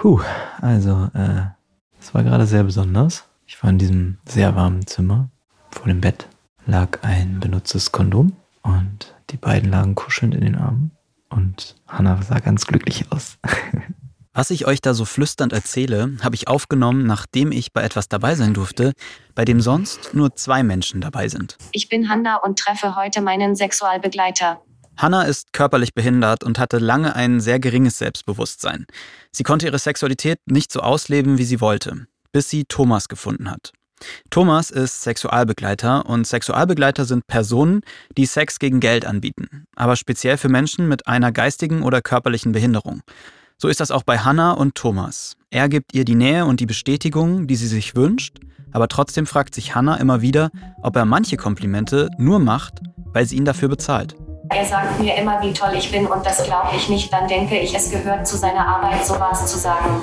Puh, also, äh, es war gerade sehr besonders. Ich war in diesem sehr warmen Zimmer. Vor dem Bett lag ein benutztes Kondom und die beiden lagen kuschelnd in den Armen. Und Hannah sah ganz glücklich aus. Was ich euch da so flüsternd erzähle, habe ich aufgenommen, nachdem ich bei etwas dabei sein durfte, bei dem sonst nur zwei Menschen dabei sind. Ich bin Hanna und treffe heute meinen Sexualbegleiter. Hanna ist körperlich behindert und hatte lange ein sehr geringes Selbstbewusstsein. Sie konnte ihre Sexualität nicht so ausleben, wie sie wollte, bis sie Thomas gefunden hat. Thomas ist Sexualbegleiter und Sexualbegleiter sind Personen, die Sex gegen Geld anbieten, aber speziell für Menschen mit einer geistigen oder körperlichen Behinderung. So ist das auch bei Hannah und Thomas. Er gibt ihr die Nähe und die Bestätigung, die sie sich wünscht, aber trotzdem fragt sich Hannah immer wieder, ob er manche Komplimente nur macht, weil sie ihn dafür bezahlt. Er sagt mir immer, wie toll ich bin und das glaube ich nicht, dann denke ich, es gehört zu seiner Arbeit, sowas zu sagen.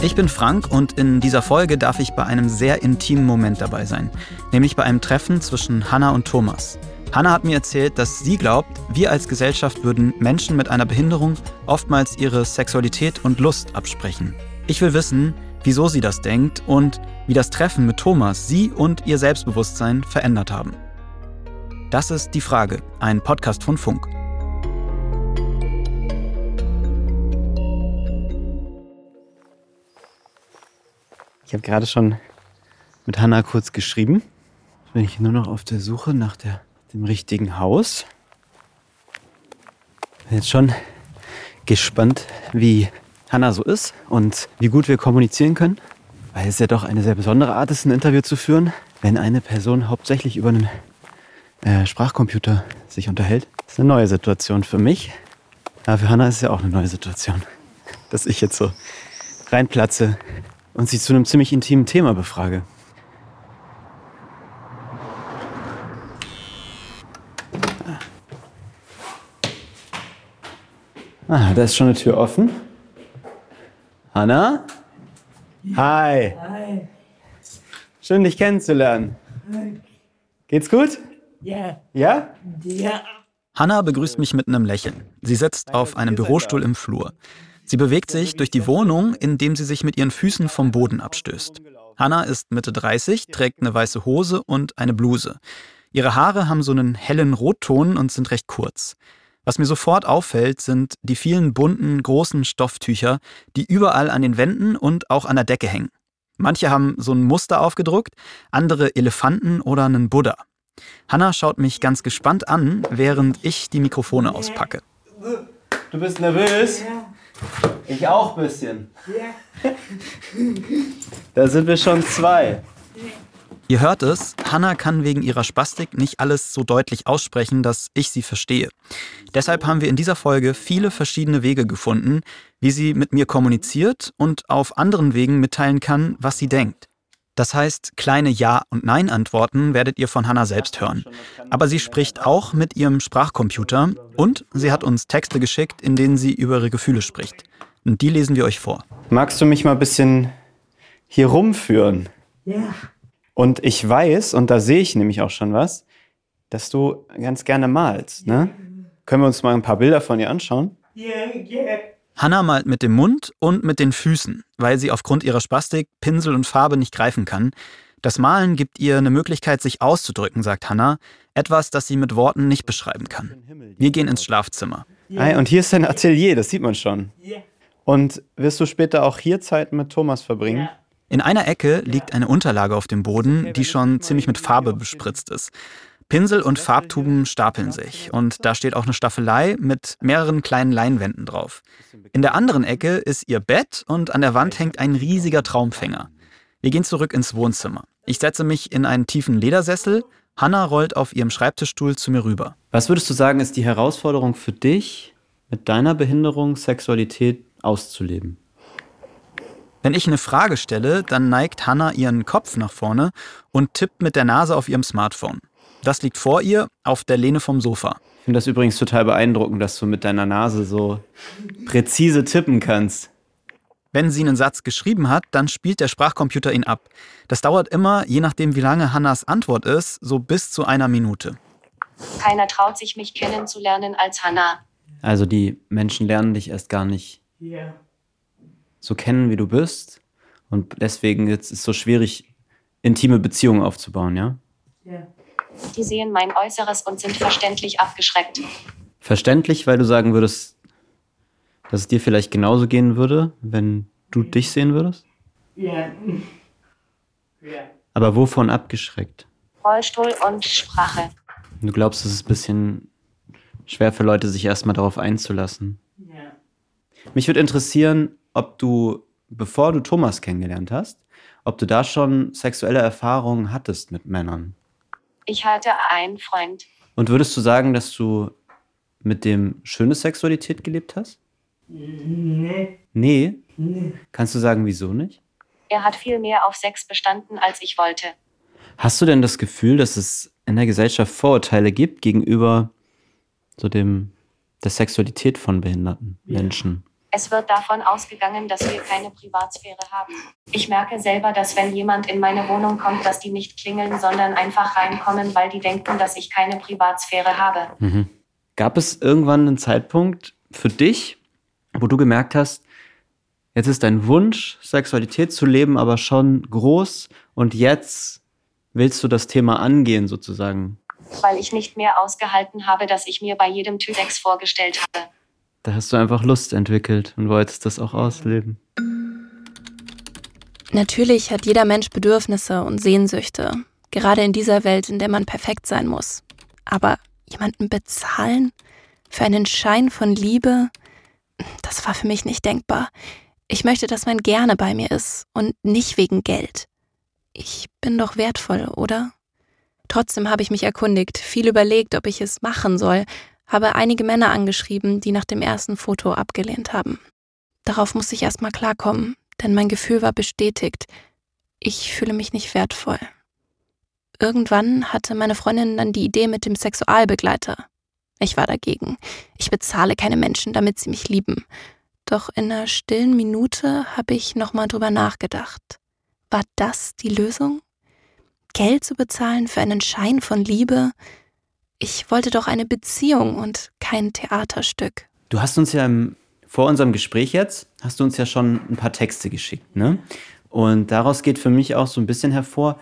Ich bin Frank und in dieser Folge darf ich bei einem sehr intimen Moment dabei sein, nämlich bei einem Treffen zwischen Hannah und Thomas. Hannah hat mir erzählt, dass sie glaubt, wir als Gesellschaft würden Menschen mit einer Behinderung oftmals ihre Sexualität und Lust absprechen. Ich will wissen, wieso sie das denkt und wie das Treffen mit Thomas sie und ihr Selbstbewusstsein verändert haben. Das ist die Frage, ein Podcast von Funk. Ich habe gerade schon mit Hanna kurz geschrieben. Jetzt bin ich nur noch auf der Suche nach der, dem richtigen Haus. Bin jetzt schon gespannt, wie Hanna so ist und wie gut wir kommunizieren können. Weil es ja doch eine sehr besondere Art ist, ein Interview zu führen, wenn eine Person hauptsächlich über einen äh, Sprachcomputer sich unterhält. Das ist eine neue Situation für mich. Aber für Hanna ist es ja auch eine neue Situation, dass ich jetzt so reinplatze und sie zu einem ziemlich intimen Thema befrage. Ah, da ist schon eine Tür offen. Hanna? Hi. Hi. Schön, dich kennenzulernen. Geht's gut? Ja. Ja? Ja. Hanna begrüßt mich mit einem Lächeln. Sie sitzt auf einem Bürostuhl im Flur. Sie bewegt sich durch die Wohnung, indem sie sich mit ihren Füßen vom Boden abstößt. Hanna ist Mitte 30, trägt eine weiße Hose und eine Bluse. Ihre Haare haben so einen hellen Rotton und sind recht kurz. Was mir sofort auffällt, sind die vielen bunten, großen Stofftücher, die überall an den Wänden und auch an der Decke hängen. Manche haben so ein Muster aufgedruckt, andere Elefanten oder einen Buddha. Hanna schaut mich ganz gespannt an, während ich die Mikrofone auspacke. Du bist nervös? Ich auch ein bisschen. Da sind wir schon zwei. Ihr hört es, Hannah kann wegen ihrer Spastik nicht alles so deutlich aussprechen, dass ich sie verstehe. Deshalb haben wir in dieser Folge viele verschiedene Wege gefunden, wie sie mit mir kommuniziert und auf anderen Wegen mitteilen kann, was sie denkt. Das heißt, kleine Ja- und Nein-Antworten werdet ihr von Hannah selbst hören. Aber sie spricht auch mit ihrem Sprachcomputer und sie hat uns Texte geschickt, in denen sie über ihre Gefühle spricht. Und die lesen wir euch vor. Magst du mich mal ein bisschen hier rumführen? Ja. Und ich weiß, und da sehe ich nämlich auch schon was, dass du ganz gerne malst. Ne? Können wir uns mal ein paar Bilder von dir anschauen? Ja, ja. Hannah malt mit dem Mund und mit den Füßen, weil sie aufgrund ihrer Spastik Pinsel und Farbe nicht greifen kann. Das Malen gibt ihr eine Möglichkeit, sich auszudrücken, sagt Hannah. Etwas, das sie mit Worten nicht beschreiben kann. Wir gehen ins Schlafzimmer. Hey, und hier ist dein Atelier, das sieht man schon. Ja. Und wirst du später auch hier Zeit mit Thomas verbringen? Ja. In einer Ecke liegt eine Unterlage auf dem Boden, die schon ziemlich mit Farbe bespritzt ist. Pinsel und Farbtuben stapeln sich und da steht auch eine Staffelei mit mehreren kleinen Leinwänden drauf. In der anderen Ecke ist ihr Bett und an der Wand hängt ein riesiger Traumfänger. Wir gehen zurück ins Wohnzimmer. Ich setze mich in einen tiefen Ledersessel. Hanna rollt auf ihrem Schreibtischstuhl zu mir rüber. Was würdest du sagen, ist die Herausforderung für dich, mit deiner Behinderung Sexualität auszuleben? Wenn ich eine Frage stelle, dann neigt Hannah ihren Kopf nach vorne und tippt mit der Nase auf ihrem Smartphone. Das liegt vor ihr auf der Lehne vom Sofa. Ich finde das übrigens total beeindruckend, dass du mit deiner Nase so präzise tippen kannst. Wenn sie einen Satz geschrieben hat, dann spielt der Sprachcomputer ihn ab. Das dauert immer, je nachdem wie lange Hannas Antwort ist, so bis zu einer Minute. Keiner traut sich, mich kennenzulernen als Hanna. Also die Menschen lernen dich erst gar nicht Ja. So kennen, wie du bist. Und deswegen jetzt ist es so schwierig, intime Beziehungen aufzubauen, ja? Ja. Die sehen mein Äußeres und sind verständlich abgeschreckt. Verständlich, weil du sagen würdest, dass es dir vielleicht genauso gehen würde, wenn du dich sehen würdest? Ja. Ja. Aber wovon abgeschreckt? Rollstuhl und Sprache. Du glaubst, es ist ein bisschen schwer für Leute, sich erstmal darauf einzulassen. Ja. Mich würde interessieren, ob du, bevor du Thomas kennengelernt hast, ob du da schon sexuelle Erfahrungen hattest mit Männern. Ich hatte einen Freund. Und würdest du sagen, dass du mit dem schöne Sexualität gelebt hast? Nee. Nee. Nee. Kannst du sagen, wieso nicht? Er hat viel mehr auf Sex bestanden, als ich wollte. Hast du denn das Gefühl, dass es in der Gesellschaft Vorurteile gibt gegenüber so dem der Sexualität von behinderten Ja. Menschen? Es wird davon ausgegangen, dass wir keine Privatsphäre haben. Ich merke selber, dass wenn jemand in meine Wohnung kommt, dass die nicht klingeln, sondern einfach reinkommen, weil die denken, dass ich keine Privatsphäre habe. Mhm. Gab es irgendwann einen Zeitpunkt für dich, wo du gemerkt hast, jetzt ist dein Wunsch, Sexualität zu leben, aber schon groß und jetzt willst du das Thema angehen sozusagen? Weil ich nicht mehr ausgehalten habe, dass ich mir bei jedem Tydex vorgestellt habe. Da hast du einfach Lust entwickelt und wolltest das auch ausleben. Natürlich hat jeder Mensch Bedürfnisse und Sehnsüchte, gerade in dieser Welt, in der man perfekt sein muss. Aber jemanden bezahlen für einen Schein von Liebe, das war für mich nicht denkbar. Ich möchte, dass man gerne bei mir ist und nicht wegen Geld. Ich bin doch wertvoll, oder? Trotzdem habe ich mich erkundigt, viel überlegt, ob ich es machen soll, habe einige Männer angeschrieben, die nach dem ersten Foto abgelehnt haben. Darauf musste ich erstmal klarkommen, denn mein Gefühl war bestätigt. Ich fühle mich nicht wertvoll. Irgendwann hatte meine Freundin dann die Idee mit dem Sexualbegleiter. Ich war dagegen. Ich bezahle keine Menschen, damit sie mich lieben. Doch in einer stillen Minute habe ich nochmal drüber nachgedacht. War das die Lösung? Geld zu bezahlen für einen Schein von Liebe? Ich wollte doch eine Beziehung und kein Theaterstück. Du hast uns ja im, vor unserem Gespräch jetzt, hast du uns ja schon ein paar Texte geschickt, ne? Und daraus geht für mich auch so ein bisschen hervor,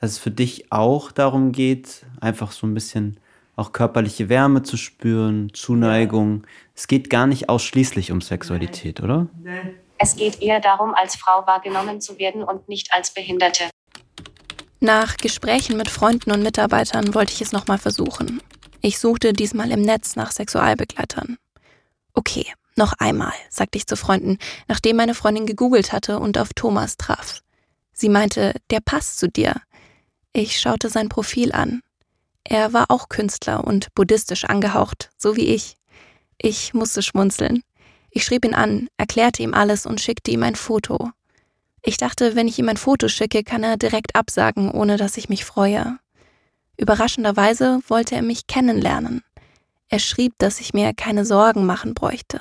dass es für dich auch darum geht, einfach so ein bisschen auch körperliche Wärme zu spüren, Zuneigung. Es geht gar nicht ausschließlich um Sexualität, oder? Nein. Es geht eher darum, als Frau wahrgenommen zu werden und nicht als Behinderte. Nach Gesprächen mit Freunden und Mitarbeitern wollte ich es nochmal versuchen. Ich suchte diesmal im Netz nach Sexualbegleitern. Okay, noch einmal, sagte ich zu Freunden, nachdem meine Freundin gegoogelt hatte und auf Thomas traf. Sie meinte, der passt zu dir. Ich schaute sein Profil an. Er war auch Künstler und buddhistisch angehaucht, so wie ich. Ich musste schmunzeln. Ich schrieb ihn an, erklärte ihm alles und schickte ihm ein Foto. Ich dachte, wenn ich ihm ein Foto schicke, kann er direkt absagen, ohne dass ich mich freue. Überraschenderweise wollte er mich kennenlernen. Er schrieb, dass ich mir keine Sorgen machen bräuchte.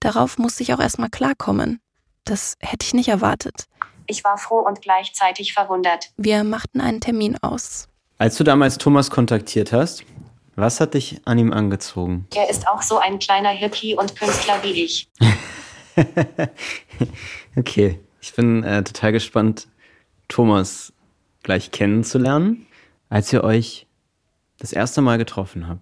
Darauf musste ich auch erstmal klarkommen. Das hätte ich nicht erwartet. Ich war froh und gleichzeitig verwundert. Wir machten einen Termin aus. Als du damals Thomas kontaktiert hast, was hat dich an ihm angezogen? Er ist auch so ein kleiner Hippie und Künstler wie ich. okay, ich bin äh, total gespannt, Thomas gleich kennenzulernen. Als ihr euch das erste Mal getroffen habt,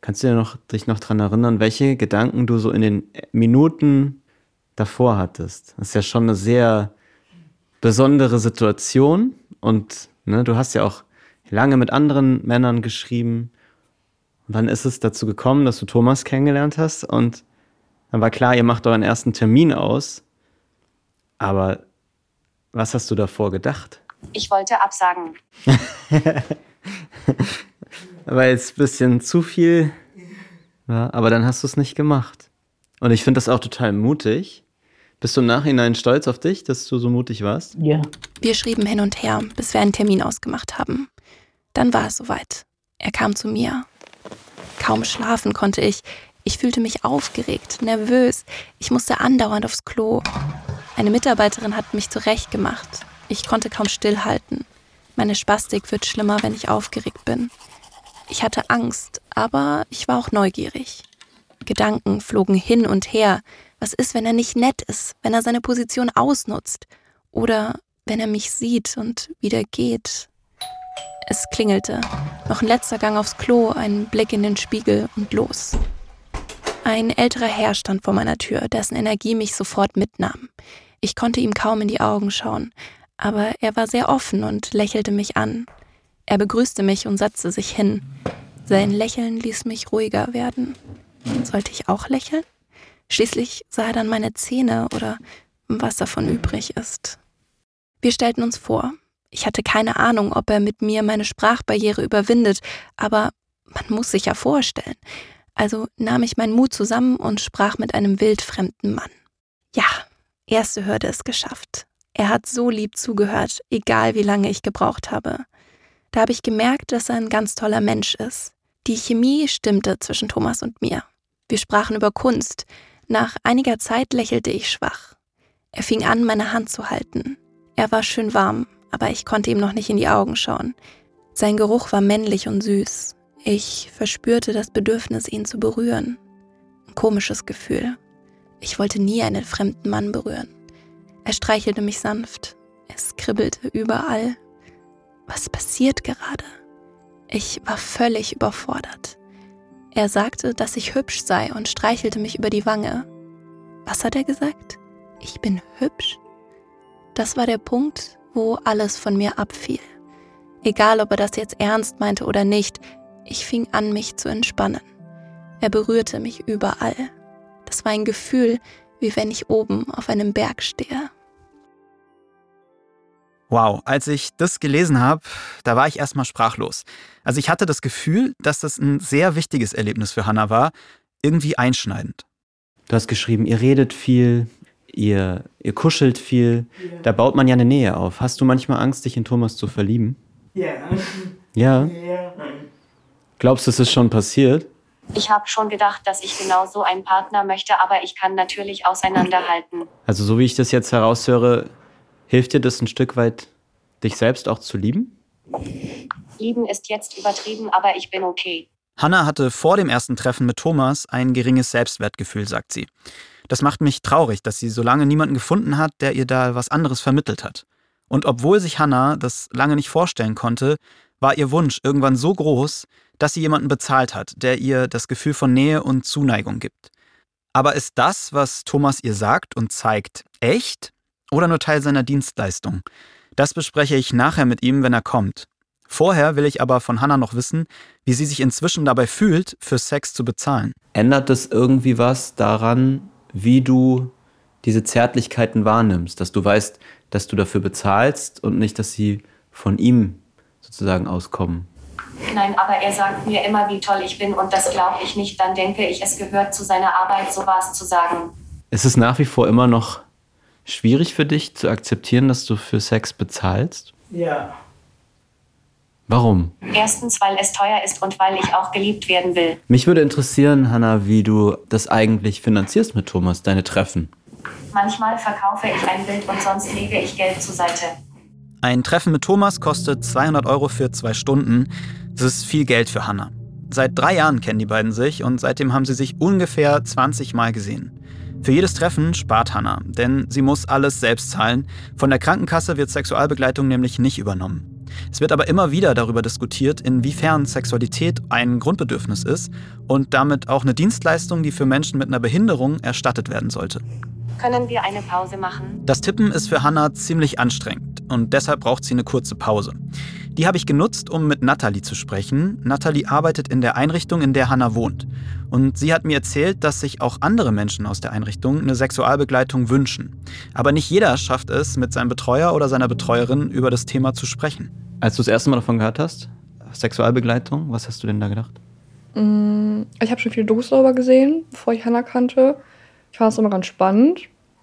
kannst du dir noch, dich noch daran erinnern, welche Gedanken du so in den Minuten davor hattest? Das ist ja schon eine sehr besondere Situation und ne, du hast ja auch lange mit anderen Männern geschrieben. Und dann ist es dazu gekommen, dass du Thomas kennengelernt hast und dann war klar, ihr macht euren ersten Termin aus. Aber was hast du davor gedacht? Ich wollte absagen. Weil es ein bisschen zu viel war, aber dann hast du es nicht gemacht. Und ich finde das auch total mutig. Bist du im Nachhinein stolz auf dich, dass du so mutig warst? Ja. Wir schrieben hin und her, bis wir einen Termin ausgemacht haben. Dann war es soweit. Er kam zu mir. Kaum schlafen konnte ich. Ich fühlte mich aufgeregt, nervös. Ich musste andauernd aufs Klo. Eine Mitarbeiterin hat mich zurechtgemacht. Ich konnte kaum stillhalten. Meine Spastik wird schlimmer, wenn ich aufgeregt bin. Ich hatte Angst, aber ich war auch neugierig. Gedanken flogen hin und her. Was ist, wenn er nicht nett ist, wenn er seine Position ausnutzt? Oder wenn er mich sieht und wieder geht? Es klingelte. Noch ein letzter Gang aufs Klo, ein Blick in den Spiegel und los. Ein älterer Herr stand vor meiner Tür, dessen Energie mich sofort mitnahm. Ich konnte ihm kaum in die Augen schauen, aber er war sehr offen und lächelte mich an. Er begrüßte mich und setzte sich hin. Sein Lächeln ließ mich ruhiger werden. Sollte ich auch lächeln? Schließlich sah er dann meine Zähne oder was davon übrig ist. Wir stellten uns vor. Ich hatte keine Ahnung, ob er mit mir meine Sprachbarriere überwindet, aber man muss sich ja vorstellen. Also nahm ich meinen Mut zusammen und sprach mit einem wildfremden Mann. Ja, erste Hürde ist geschafft. Er hat so lieb zugehört, egal wie lange ich gebraucht habe. Da habe ich gemerkt, dass er ein ganz toller Mensch ist. Die Chemie stimmte zwischen Thomas und mir. Wir sprachen über Kunst. Nach einiger Zeit lächelte ich schwach. Er fing an, meine Hand zu halten. Er war schön warm, aber ich konnte ihm noch nicht in die Augen schauen. Sein Geruch war männlich und süß. Ich verspürte das Bedürfnis, ihn zu berühren. Ein komisches Gefühl. Ich wollte nie einen fremden Mann berühren. Er streichelte mich sanft. Es kribbelte überall. Was passiert gerade? Ich war völlig überfordert. Er sagte, dass ich hübsch sei und streichelte mich über die Wange. Was hat er gesagt? Ich bin hübsch? Das war der Punkt, wo alles von mir abfiel. Egal, ob er das jetzt ernst meinte oder nicht, ich fing an, mich zu entspannen. Er berührte mich überall. Das war ein Gefühl, wie wenn ich oben auf einem Berg stehe. Wow, als ich das gelesen habe, da war ich erstmal sprachlos. Also ich hatte das Gefühl, dass das ein sehr wichtiges Erlebnis für Hannah war, irgendwie einschneidend. Du hast geschrieben, ihr redet viel, ihr, ihr kuschelt viel. Ja. Da baut man ja eine Nähe auf. Hast du manchmal Angst, dich in Thomas zu verlieben? Ja. Ja? Ja. Glaubst du, es ist schon passiert? Ich habe schon gedacht, dass ich genau so einen Partner möchte, aber ich kann natürlich auseinanderhalten. Also so wie ich das jetzt heraushöre, Hilft dir das ein Stück weit, dich selbst auch zu lieben? Lieben ist jetzt übertrieben, aber ich bin okay. Hannah hatte vor dem ersten Treffen mit Thomas ein geringes Selbstwertgefühl, sagt sie. Das macht mich traurig, dass sie so lange niemanden gefunden hat, der ihr da was anderes vermittelt hat. Und obwohl sich Hannah das lange nicht vorstellen konnte, war ihr Wunsch irgendwann so groß, dass sie jemanden bezahlt hat, der ihr das Gefühl von Nähe und Zuneigung gibt. Aber ist das, was Thomas ihr sagt und zeigt, echt? oder nur Teil seiner Dienstleistung. Das bespreche ich nachher mit ihm, wenn er kommt. Vorher will ich aber von Hannah noch wissen, wie sie sich inzwischen dabei fühlt, für Sex zu bezahlen. Ändert es irgendwie was daran, wie du diese Zärtlichkeiten wahrnimmst, dass du weißt, dass du dafür bezahlst und nicht, dass sie von ihm sozusagen auskommen? Nein, aber er sagt mir immer, wie toll ich bin und das glaube ich nicht. Dann denke ich, es gehört zu seiner Arbeit, sowas zu sagen. Es ist nach wie vor immer noch schwierig für dich zu akzeptieren, dass du für Sex bezahlst? Ja. Warum? Erstens, weil es teuer ist und weil ich auch geliebt werden will. Mich würde interessieren, Hanna, wie du das eigentlich finanzierst mit Thomas, deine Treffen. Manchmal verkaufe ich ein Bild und sonst lege ich Geld zur Seite. Ein Treffen mit Thomas kostet 200 Euro für zwei Stunden. Das ist viel Geld für Hanna. Seit drei Jahren kennen die beiden sich und seitdem haben sie sich ungefähr 20 Mal gesehen. Für jedes Treffen spart Hannah, denn sie muss alles selbst zahlen. Von der Krankenkasse wird Sexualbegleitung nämlich nicht übernommen. Es wird aber immer wieder darüber diskutiert, inwiefern Sexualität ein Grundbedürfnis ist und damit auch eine Dienstleistung, die für Menschen mit einer Behinderung erstattet werden sollte. Können wir eine Pause machen? Das Tippen ist für Hannah ziemlich anstrengend und deshalb braucht sie eine kurze Pause. Die habe ich genutzt, um mit Natalie zu sprechen. Natalie arbeitet in der Einrichtung, in der Hannah wohnt. Und sie hat mir erzählt, dass sich auch andere Menschen aus der Einrichtung eine Sexualbegleitung wünschen. Aber nicht jeder schafft es, mit seinem Betreuer oder seiner Betreuerin über das Thema zu sprechen. Als du das erste Mal davon gehört hast, Sexualbegleitung, was hast du denn da gedacht? Mm, ich habe schon viele Dokus darüber gesehen, bevor ich Hannah kannte. Ich fand es immer ganz spannend.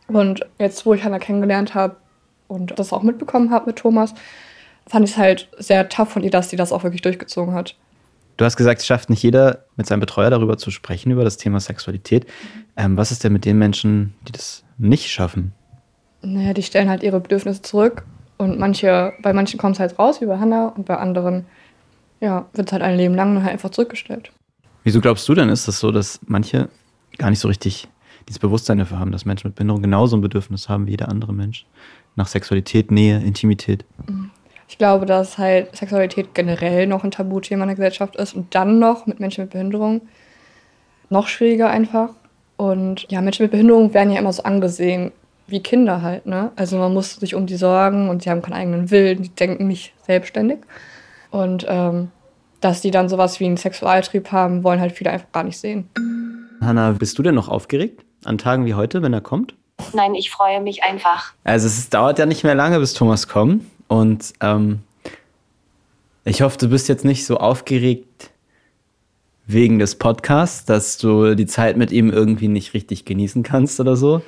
Und jetzt, wo ich Hannah kennengelernt habe und das auch mitbekommen habe mit Thomas, fand ich es halt sehr tough von ihr, dass sie das auch wirklich durchgezogen hat. Du hast gesagt, es schafft nicht jeder, mit seinem Betreuer darüber zu sprechen, über das Thema Sexualität. Ähm, was ist denn mit den Menschen, die das nicht schaffen? Naja, die stellen halt ihre Bedürfnisse zurück. Und manche, bei manchen kommt es halt raus, wie bei Hannah, und bei anderen ja, wird es halt ein Leben lang halt einfach zurückgestellt. Wieso glaubst du denn, ist das so, dass manche gar nicht so richtig dieses Bewusstsein dafür haben, dass Menschen mit Behinderung genauso ein Bedürfnis haben wie jeder andere Mensch. Nach Sexualität, Nähe, Intimität. Ich glaube, dass halt Sexualität generell noch ein Tabuthema in der Gesellschaft ist und dann noch mit Menschen mit Behinderung noch schwieriger einfach. Und ja, Menschen mit Behinderung werden ja immer so angesehen wie Kinder halt, ne? Also man muss sich um die sorgen und sie haben keinen eigenen Willen, die denken nicht selbstständig. Und ähm, dass die dann sowas wie einen Sexualtrieb haben, wollen halt viele einfach gar nicht sehen. Hanna, bist du denn noch aufgeregt an Tagen wie heute, wenn er kommt? Nein, ich freue mich einfach. Also es dauert ja nicht mehr lange, bis Thomas kommt. Und ähm, ich hoffe, du bist jetzt nicht so aufgeregt wegen des Podcasts, dass du die Zeit mit ihm irgendwie nicht richtig genießen kannst oder so.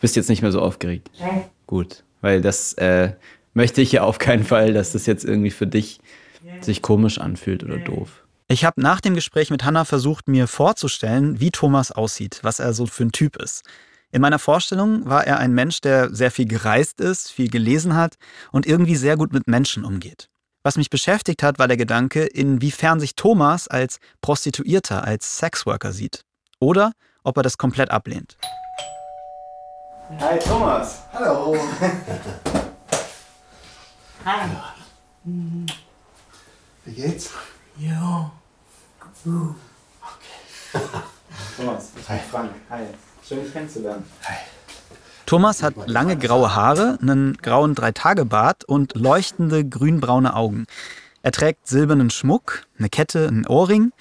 Bist jetzt nicht mehr so aufgeregt. Nein. Gut, weil das äh, möchte ich ja auf keinen Fall, dass das jetzt irgendwie für dich sich komisch anfühlt oder doof. Ich habe nach dem Gespräch mit Hannah versucht, mir vorzustellen, wie Thomas aussieht, was er so für ein Typ ist. In meiner Vorstellung war er ein Mensch, der sehr viel gereist ist, viel gelesen hat und irgendwie sehr gut mit Menschen umgeht. Was mich beschäftigt hat, war der Gedanke, inwiefern sich Thomas als Prostituierter, als Sexworker sieht. Oder ob er das komplett ablehnt. Hi Thomas. Hallo. Hi. Wie geht's? Jo. Thomas, ich bin Frank. Hi. Schön dich kennenzulernen. Thomas hat lange graue Haare, einen grauen Dreitagebart und leuchtende grünbraune Augen. Er trägt silbernen Schmuck, eine Kette, einen Ohrring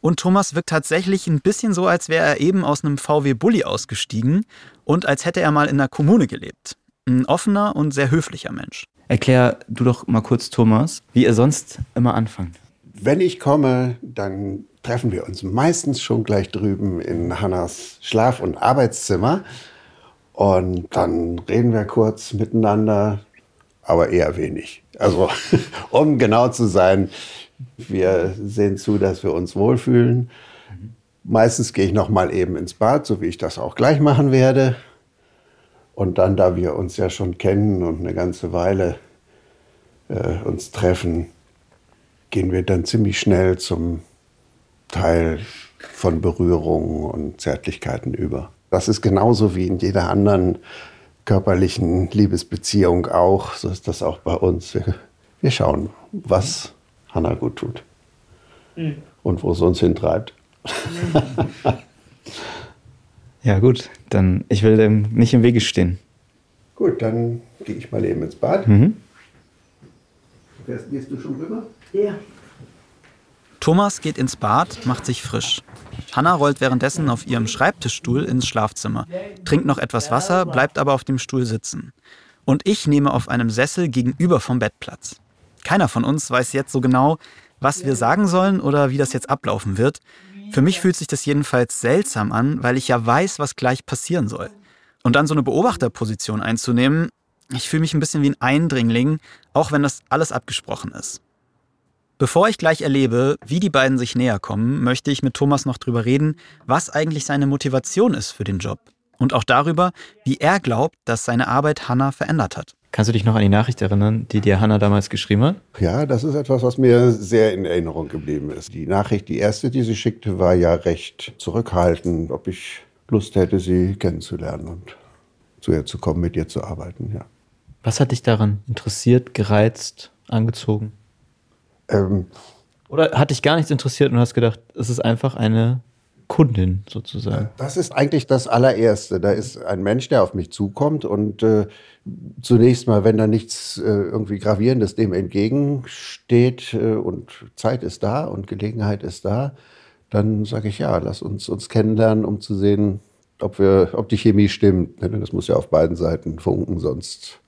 und Thomas wirkt tatsächlich ein bisschen so, als wäre er eben aus einem VW Bulli ausgestiegen und als hätte er mal in einer Kommune gelebt. Ein offener und sehr höflicher Mensch. Erklär du doch mal kurz Thomas, wie ihr sonst immer anfangt. Wenn ich komme, dann treffen wir uns meistens schon gleich drüben in Hannas Schlaf- und Arbeitszimmer. Und dann reden wir kurz miteinander, aber eher wenig. Also, um genau zu sein, wir sehen zu, dass wir uns wohlfühlen. Meistens gehe ich noch mal eben ins Bad, so wie ich das auch gleich machen werde. Und dann, da wir uns ja schon kennen und eine ganze Weile äh, uns treffen, gehen wir dann ziemlich schnell zum Teil von Berührungen und Zärtlichkeiten über. Das ist genauso wie in jeder anderen körperlichen Liebesbeziehung auch. So ist das auch bei uns. Wir, wir schauen, was Hannah gut tut und wo es uns hintreibt. Ja gut, dann ich will dem nicht im Wege stehen. Gut, dann gehe ich mal eben ins Bad. Mhm. Gehst du schon rüber? Thomas geht ins Bad, macht sich frisch. Hannah rollt währenddessen auf ihrem Schreibtischstuhl ins Schlafzimmer, trinkt noch etwas Wasser, bleibt aber auf dem Stuhl sitzen. Und ich nehme auf einem Sessel gegenüber vom Bett Platz. Keiner von uns weiß jetzt so genau, was wir sagen sollen oder wie das jetzt ablaufen wird. Für mich fühlt sich das jedenfalls seltsam an, weil ich ja weiß, was gleich passieren soll. Und dann so eine Beobachterposition einzunehmen, ich fühle mich ein bisschen wie ein Eindringling, auch wenn das alles abgesprochen ist. Bevor ich gleich erlebe, wie die beiden sich näher kommen, möchte ich mit Thomas noch drüber reden, was eigentlich seine Motivation ist für den Job. Und auch darüber, wie er glaubt, dass seine Arbeit Hannah verändert hat. Kannst du dich noch an die Nachricht erinnern, die dir Hannah damals geschrieben hat? Ja, das ist etwas, was mir sehr in Erinnerung geblieben ist. Die Nachricht, die erste, die sie schickte, war ja recht zurückhaltend, ob ich Lust hätte, sie kennenzulernen und zu ihr zu kommen, mit ihr zu arbeiten. Ja. Was hat dich daran interessiert, gereizt, angezogen? Ähm, Oder hat dich gar nichts interessiert und hast gedacht, es ist einfach eine Kundin sozusagen? Das ist eigentlich das allererste. Da ist ein Mensch, der auf mich zukommt und äh, zunächst mal, wenn da nichts äh, irgendwie Gravierendes dem entgegensteht äh, und Zeit ist da und Gelegenheit ist da, dann sage ich ja, lass uns uns kennenlernen, um zu sehen, ob, wir, ob die Chemie stimmt. Ne, Das muss ja auf beiden Seiten funken, sonst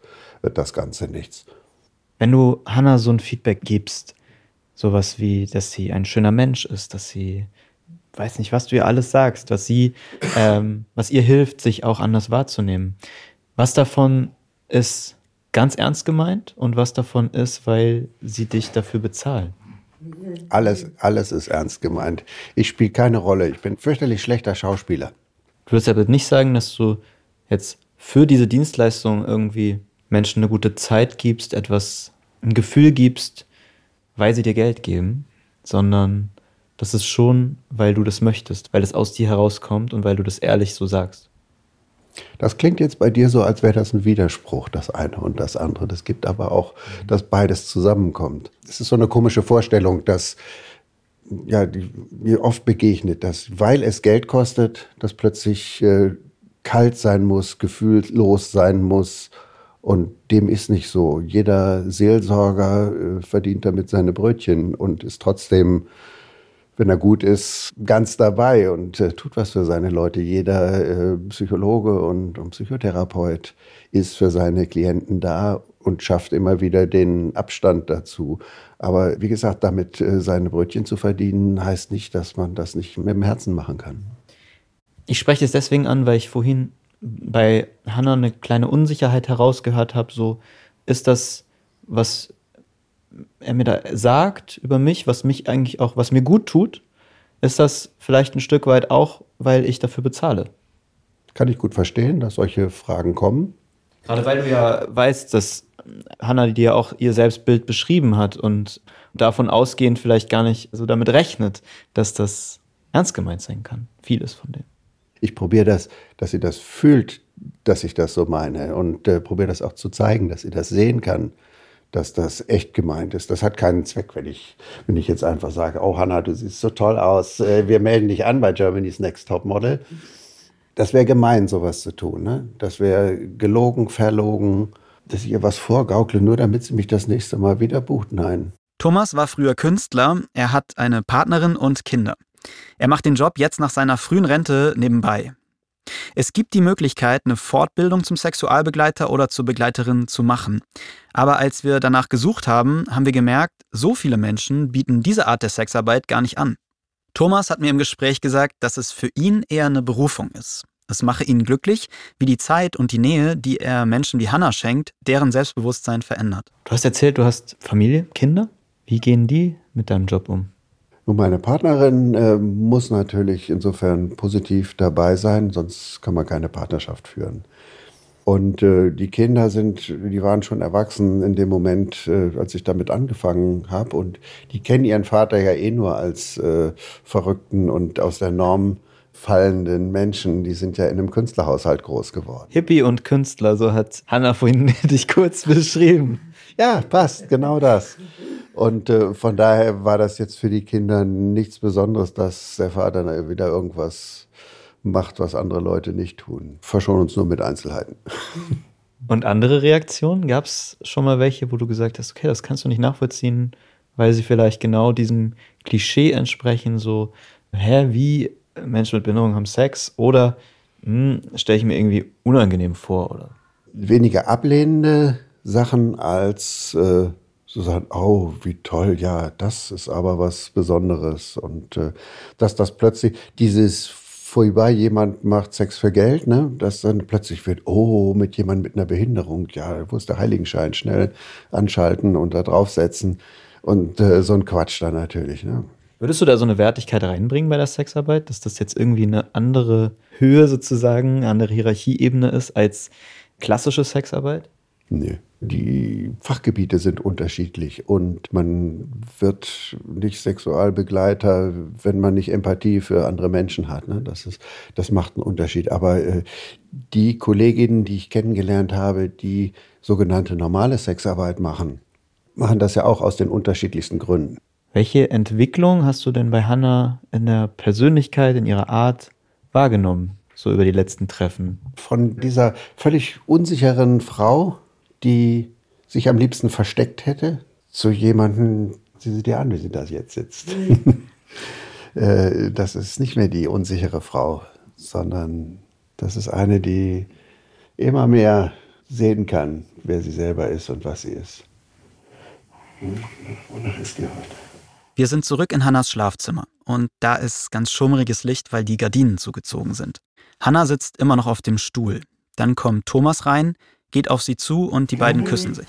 wird das Ganze nichts. Wenn du Hannah so ein Feedback gibst, sowas wie, dass sie ein schöner Mensch ist, dass sie, weiß nicht, was du ihr alles sagst, was sie, ähm, was ihr hilft, sich auch anders wahrzunehmen. Was davon ist ganz ernst gemeint und was davon ist, weil sie dich dafür bezahlen? Alles, alles ist ernst gemeint. Ich spiele keine Rolle. Ich bin fürchterlich schlechter Schauspieler. Du wirst aber nicht sagen, dass du jetzt für diese Dienstleistung irgendwie Menschen eine gute Zeit gibst, etwas, ein Gefühl gibst, weil sie dir Geld geben, sondern das ist schon, weil du das möchtest, weil es aus dir herauskommt und weil du das ehrlich so sagst. Das klingt jetzt bei dir so, als wäre das ein Widerspruch, das eine und das andere. Das gibt aber auch, dass beides zusammenkommt. Es ist so eine komische Vorstellung, dass ja, die, mir oft begegnet, dass weil es Geld kostet, das plötzlich äh, kalt sein muss, gefühllos sein muss. Und dem ist nicht so. Jeder Seelsorger äh, verdient damit seine Brötchen und ist trotzdem wenn er gut ist, ganz dabei und äh, tut was für seine Leute. Jeder äh, Psychologe und, Psychotherapeut ist für seine Klienten da und schafft immer wieder den Abstand dazu. Aber wie gesagt, damit seine Brötchen zu verdienen, heißt nicht, dass man das nicht mit dem Herzen machen kann. Ich spreche es deswegen an, weil ich vorhin bei Hannah eine kleine Unsicherheit herausgehört habe. So, ist das, was er mir da sagt über mich, was mich eigentlich auch, was mir gut tut, ist das vielleicht ein Stück weit auch, weil ich dafür bezahle. Kann ich gut verstehen, dass solche Fragen kommen. Gerade weil du ja weißt, dass Hannah dir auch ihr Selbstbild beschrieben hat und davon ausgehend vielleicht gar nicht so damit rechnet, dass das ernst gemeint sein kann. Vieles von dem. Ich probiere das, dass sie das fühlt, dass ich das so meine und äh, probiere das auch zu zeigen, dass sie das sehen kann dass das echt gemeint ist. Das hat keinen Zweck, wenn ich, wenn ich jetzt einfach sage, oh Hanna, du siehst so toll aus, äh, wir melden dich an bei Germany's Next Top Model. Das wäre gemein, sowas zu tun. Ne? Das wäre gelogen, verlogen, dass ich ihr was vorgaukle, nur damit sie mich das nächste Mal wieder bucht. Nein. Thomas war früher Künstler, er hat eine Partnerin und Kinder. Er macht den Job jetzt nach seiner frühen Rente nebenbei. Es gibt die Möglichkeit, eine Fortbildung zum Sexualbegleiter oder zur Begleiterin zu machen. Aber als wir danach gesucht haben, haben wir gemerkt, so viele Menschen bieten diese Art der Sexarbeit gar nicht an. Thomas hat mir im Gespräch gesagt, dass es für ihn eher eine Berufung ist. Es mache ihn glücklich, wie die Zeit und die Nähe, die er Menschen wie Hannah schenkt, deren Selbstbewusstsein verändert. Du hast erzählt, du hast Familie, Kinder. Wie gehen die mit deinem Job um? Und meine Partnerin äh, muss natürlich insofern positiv dabei sein, sonst kann man keine Partnerschaft führen. Und äh, die Kinder sind, die waren schon erwachsen in dem Moment, äh, als ich damit angefangen habe. Und die kennen ihren Vater ja eh nur als äh, verrückten und aus der Norm fallenden Menschen. Die sind ja in einem Künstlerhaushalt groß geworden. Hippie und Künstler, so hat Hanna vorhin dich kurz beschrieben. Ja, passt, genau das. Und äh, von daher war das jetzt für die Kinder nichts Besonderes, dass der Vater wieder irgendwas macht, was andere Leute nicht tun. Verschonen uns nur mit Einzelheiten. Und andere Reaktionen? Gab es schon mal welche, wo du gesagt hast, okay, das kannst du nicht nachvollziehen, weil sie vielleicht genau diesem Klischee entsprechen, so, hä, wie Menschen mit Behinderung haben Sex oder hm, stelle ich mir irgendwie unangenehm vor, oder? Weniger ablehnende Sachen als äh, so sagen, oh, wie toll, ja, das ist aber was Besonderes. Und äh, dass das plötzlich dieses vorüber jemand macht Sex für Geld, ne, dass dann plötzlich wird, oh, mit jemand mit einer Behinderung, ja, wo ist der Heiligenschein? Schnell anschalten und da draufsetzen. Und äh, so ein Quatsch dann natürlich. Ne. Würdest du da so eine Wertigkeit reinbringen bei der Sexarbeit, dass das jetzt irgendwie eine andere Höhe sozusagen, eine andere Hierarchieebene ist als klassische Sexarbeit? Nee. Die Fachgebiete sind unterschiedlich und man wird nicht Sexualbegleiter, wenn man nicht Empathie für andere Menschen hat. Ne? Das, ist, das macht einen Unterschied. Aber äh, die Kolleginnen, die ich kennengelernt habe, die sogenannte normale Sexarbeit machen, machen das ja auch aus den unterschiedlichsten Gründen. Welche Entwicklung hast du denn bei Hannah in der Persönlichkeit, in ihrer Art wahrgenommen, so über die letzten Treffen? Von dieser völlig unsicheren Frau, die sich am liebsten versteckt hätte, zu jemandem, sieh sie dir an, wie sie da jetzt sitzt. Äh, das ist nicht mehr die unsichere Frau, sondern das ist eine, die immer mehr sehen kann, wer sie selber ist und was sie ist. Wonach ist die heute? Wir sind zurück in Hannas Schlafzimmer und da ist ganz schummriges Licht, weil die Gardinen zugezogen sind. Hanna sitzt immer noch auf dem Stuhl. Dann kommt Thomas rein, geht auf sie zu und die beiden küssen sich.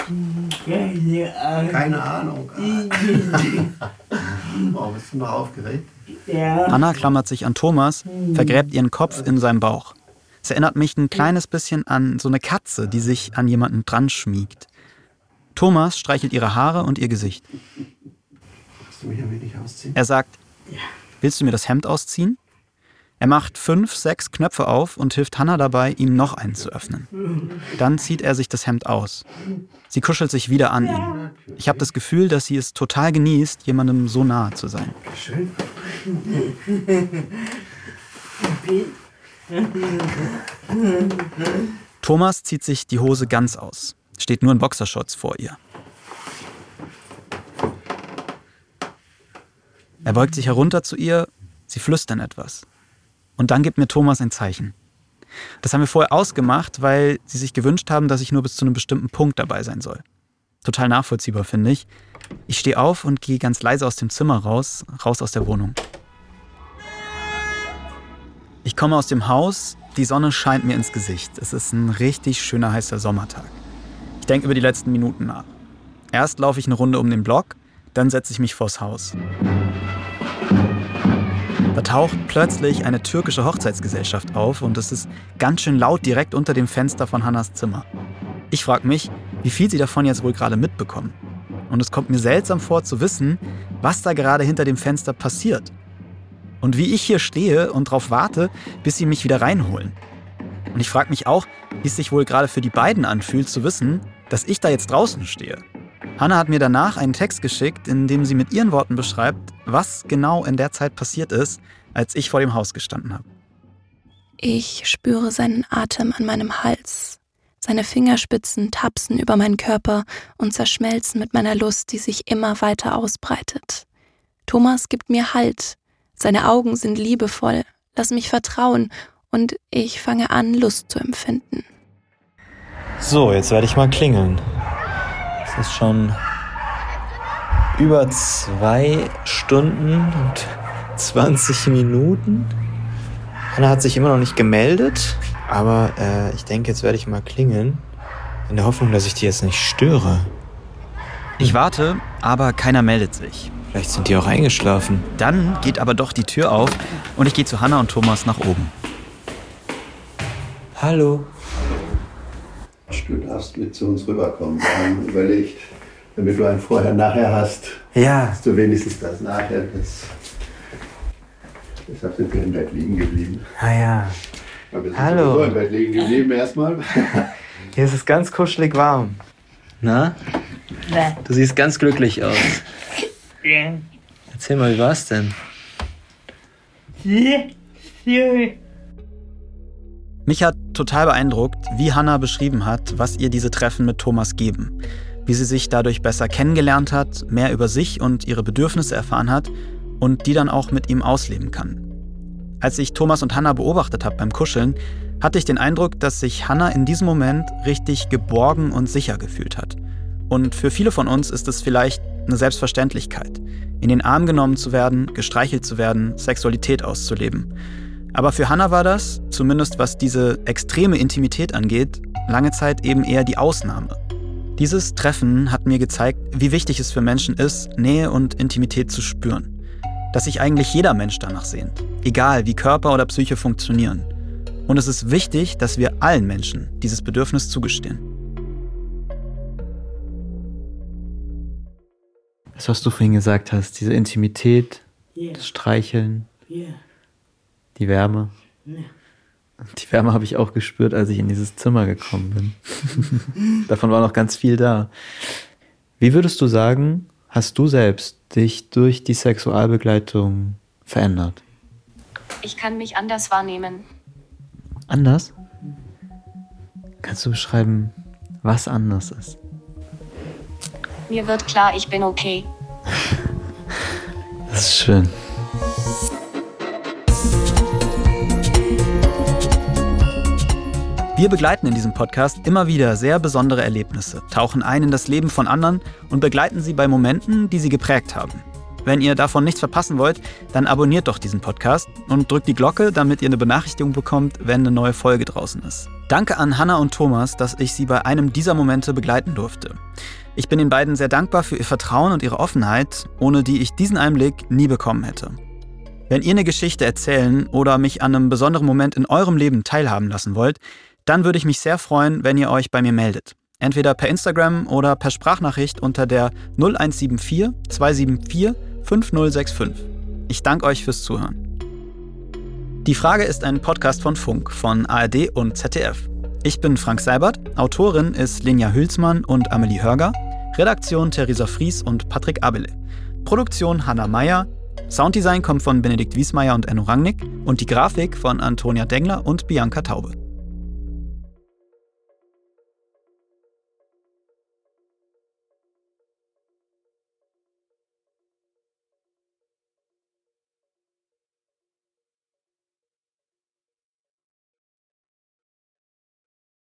Keine Ahnung. oh, bist du noch aufgeregt? Anna klammert sich an Thomas, vergräbt ihren Kopf in seinem Bauch. Es erinnert mich ein kleines bisschen an so eine Katze, die sich an jemanden dran schmiegt. Thomas streichelt ihre Haare und ihr Gesicht. Er sagt, Willst du mir das Hemd ausziehen? Er macht fünf, sechs Knöpfe auf und hilft Hannah dabei, ihm noch einen zu öffnen. Dann zieht er sich das Hemd aus. Sie kuschelt sich wieder an ihn. Ich habe das Gefühl, dass sie es total genießt, jemandem so nahe zu sein. Thomas zieht sich die Hose ganz aus, steht nur in Boxershorts vor ihr. Er beugt sich herunter zu ihr, sie flüstern etwas. Und dann gibt mir Thomas ein Zeichen. Das haben wir vorher ausgemacht, weil sie sich gewünscht haben, dass ich nur bis zu einem bestimmten Punkt dabei sein soll. Total nachvollziehbar, finde ich. Ich stehe auf und gehe ganz leise aus dem Zimmer raus, raus aus der Wohnung. Ich komme aus dem Haus, die Sonne scheint mir ins Gesicht. Es ist ein richtig schöner heißer Sommertag. Ich denke über die letzten Minuten nach. Erst laufe ich eine Runde um den Block, dann setze ich mich vors Haus. Da taucht plötzlich eine türkische Hochzeitsgesellschaft auf und es ist ganz schön laut direkt unter dem Fenster von Hannas Zimmer. Ich frage mich, wie viel sie davon jetzt wohl gerade mitbekommen. Und es kommt mir seltsam vor zu wissen, was da gerade hinter dem Fenster passiert. Und wie ich hier stehe und darauf warte, bis sie mich wieder reinholen. Und ich frage mich auch, wie es sich wohl gerade für die beiden anfühlt, zu wissen, dass ich da jetzt draußen stehe. Hanna hat mir danach einen Text geschickt, in dem sie mit ihren Worten beschreibt, was genau in der Zeit passiert ist, als ich vor dem Haus gestanden habe. Ich spüre seinen Atem an meinem Hals. Seine Fingerspitzen tapsen über meinen Körper und zerschmelzen mit meiner Lust, die sich immer weiter ausbreitet. Thomas gibt mir Halt. Seine Augen sind liebevoll, lass mich vertrauen und ich fange an, Lust zu empfinden. So, jetzt werde ich mal klingeln. Es ist schon über zwei Stunden und 20 Minuten. Anna hat sich immer noch nicht gemeldet, aber äh, ich denke, jetzt werde ich mal klingeln. In der Hoffnung, dass ich die jetzt nicht störe. Ich warte, aber keiner meldet sich. Vielleicht sind die auch eingeschlafen. Dann geht aber doch die Tür auf und ich gehe zu Hanna und Thomas nach oben. Hallo. Du darfst mit zu uns rüberkommen. Wir haben überlegt, damit du ein Vorher-Nachher hast, Ja, hast du wenigstens das Nachher. Das Deshalb sind wir im Bett liegen geblieben. ah ja. Aber wir sind Hallo. sowieso im Bett liegen geblieben erstmal. Hier ist es ganz kuschelig warm. Na? Du siehst ganz glücklich aus. Erzähl mal, wie war's denn? Mich hat total beeindruckt, wie Hannah beschrieben hat, was ihr diese Treffen mit Thomas geben. Wie sie sich dadurch besser kennengelernt hat, mehr über sich und ihre Bedürfnisse erfahren hat und die dann auch mit ihm ausleben kann. Als ich Thomas und Hannah beobachtet habe beim Kuscheln, hatte ich den Eindruck, dass sich Hannah in diesem Moment richtig geborgen und sicher gefühlt hat. Und für viele von uns ist es vielleicht eine Selbstverständlichkeit, in den Arm genommen zu werden, gestreichelt zu werden, Sexualität auszuleben. Aber für Hannah war das, zumindest was diese extreme Intimität angeht, lange Zeit eben eher die Ausnahme. Dieses Treffen hat mir gezeigt, wie wichtig es für Menschen ist, Nähe und Intimität zu spüren. Dass sich eigentlich jeder Mensch danach sehnt, egal wie Körper oder Psyche funktionieren. Und es ist wichtig, dass wir allen Menschen dieses Bedürfnis zugestehen. Das, was du vorhin gesagt hast, diese Intimität, Yeah. das Streicheln, Yeah. Die Wärme. Yeah. Die Wärme habe ich auch gespürt, als ich in dieses Zimmer gekommen bin. Davon war noch ganz viel da. Wie würdest du sagen, hast du selbst dich durch die Sexualbegleitung verändert? Ich kann mich anders wahrnehmen. Anders? Kannst du beschreiben, was anders ist? Mir wird klar, ich bin okay. Das ist schön. Wir begleiten in diesem Podcast immer wieder sehr besondere Erlebnisse, tauchen ein in das Leben von anderen und begleiten sie bei Momenten, die sie geprägt haben. Wenn ihr davon nichts verpassen wollt, dann abonniert doch diesen Podcast und drückt die Glocke, damit ihr eine Benachrichtigung bekommt, wenn eine neue Folge draußen ist. Danke an Hannah und Thomas, dass ich sie bei einem dieser Momente begleiten durfte. Ich bin den beiden sehr dankbar für ihr Vertrauen und ihre Offenheit, ohne die ich diesen Einblick nie bekommen hätte. Wenn ihr eine Geschichte erzählen oder mich an einem besonderen Moment in eurem Leben teilhaben lassen wollt, dann würde ich mich sehr freuen, wenn ihr euch bei mir meldet. Entweder per Instagram oder per Sprachnachricht unter der 0174 274 5065. Ich danke euch fürs Zuhören. Die Frage ist ein Podcast von Funk, von ARD und ZDF. Ich bin Frank Seibert, Autorin ist Linja Hülsmann und Amelie Hörger, Redaktion Theresa Fries und Patrick Abele, Produktion Hanna Meyer, Sounddesign kommt von Benedikt Wiesmeier und Enno Rangnick und die Grafik von Antonia Dengler und Bianca Taube.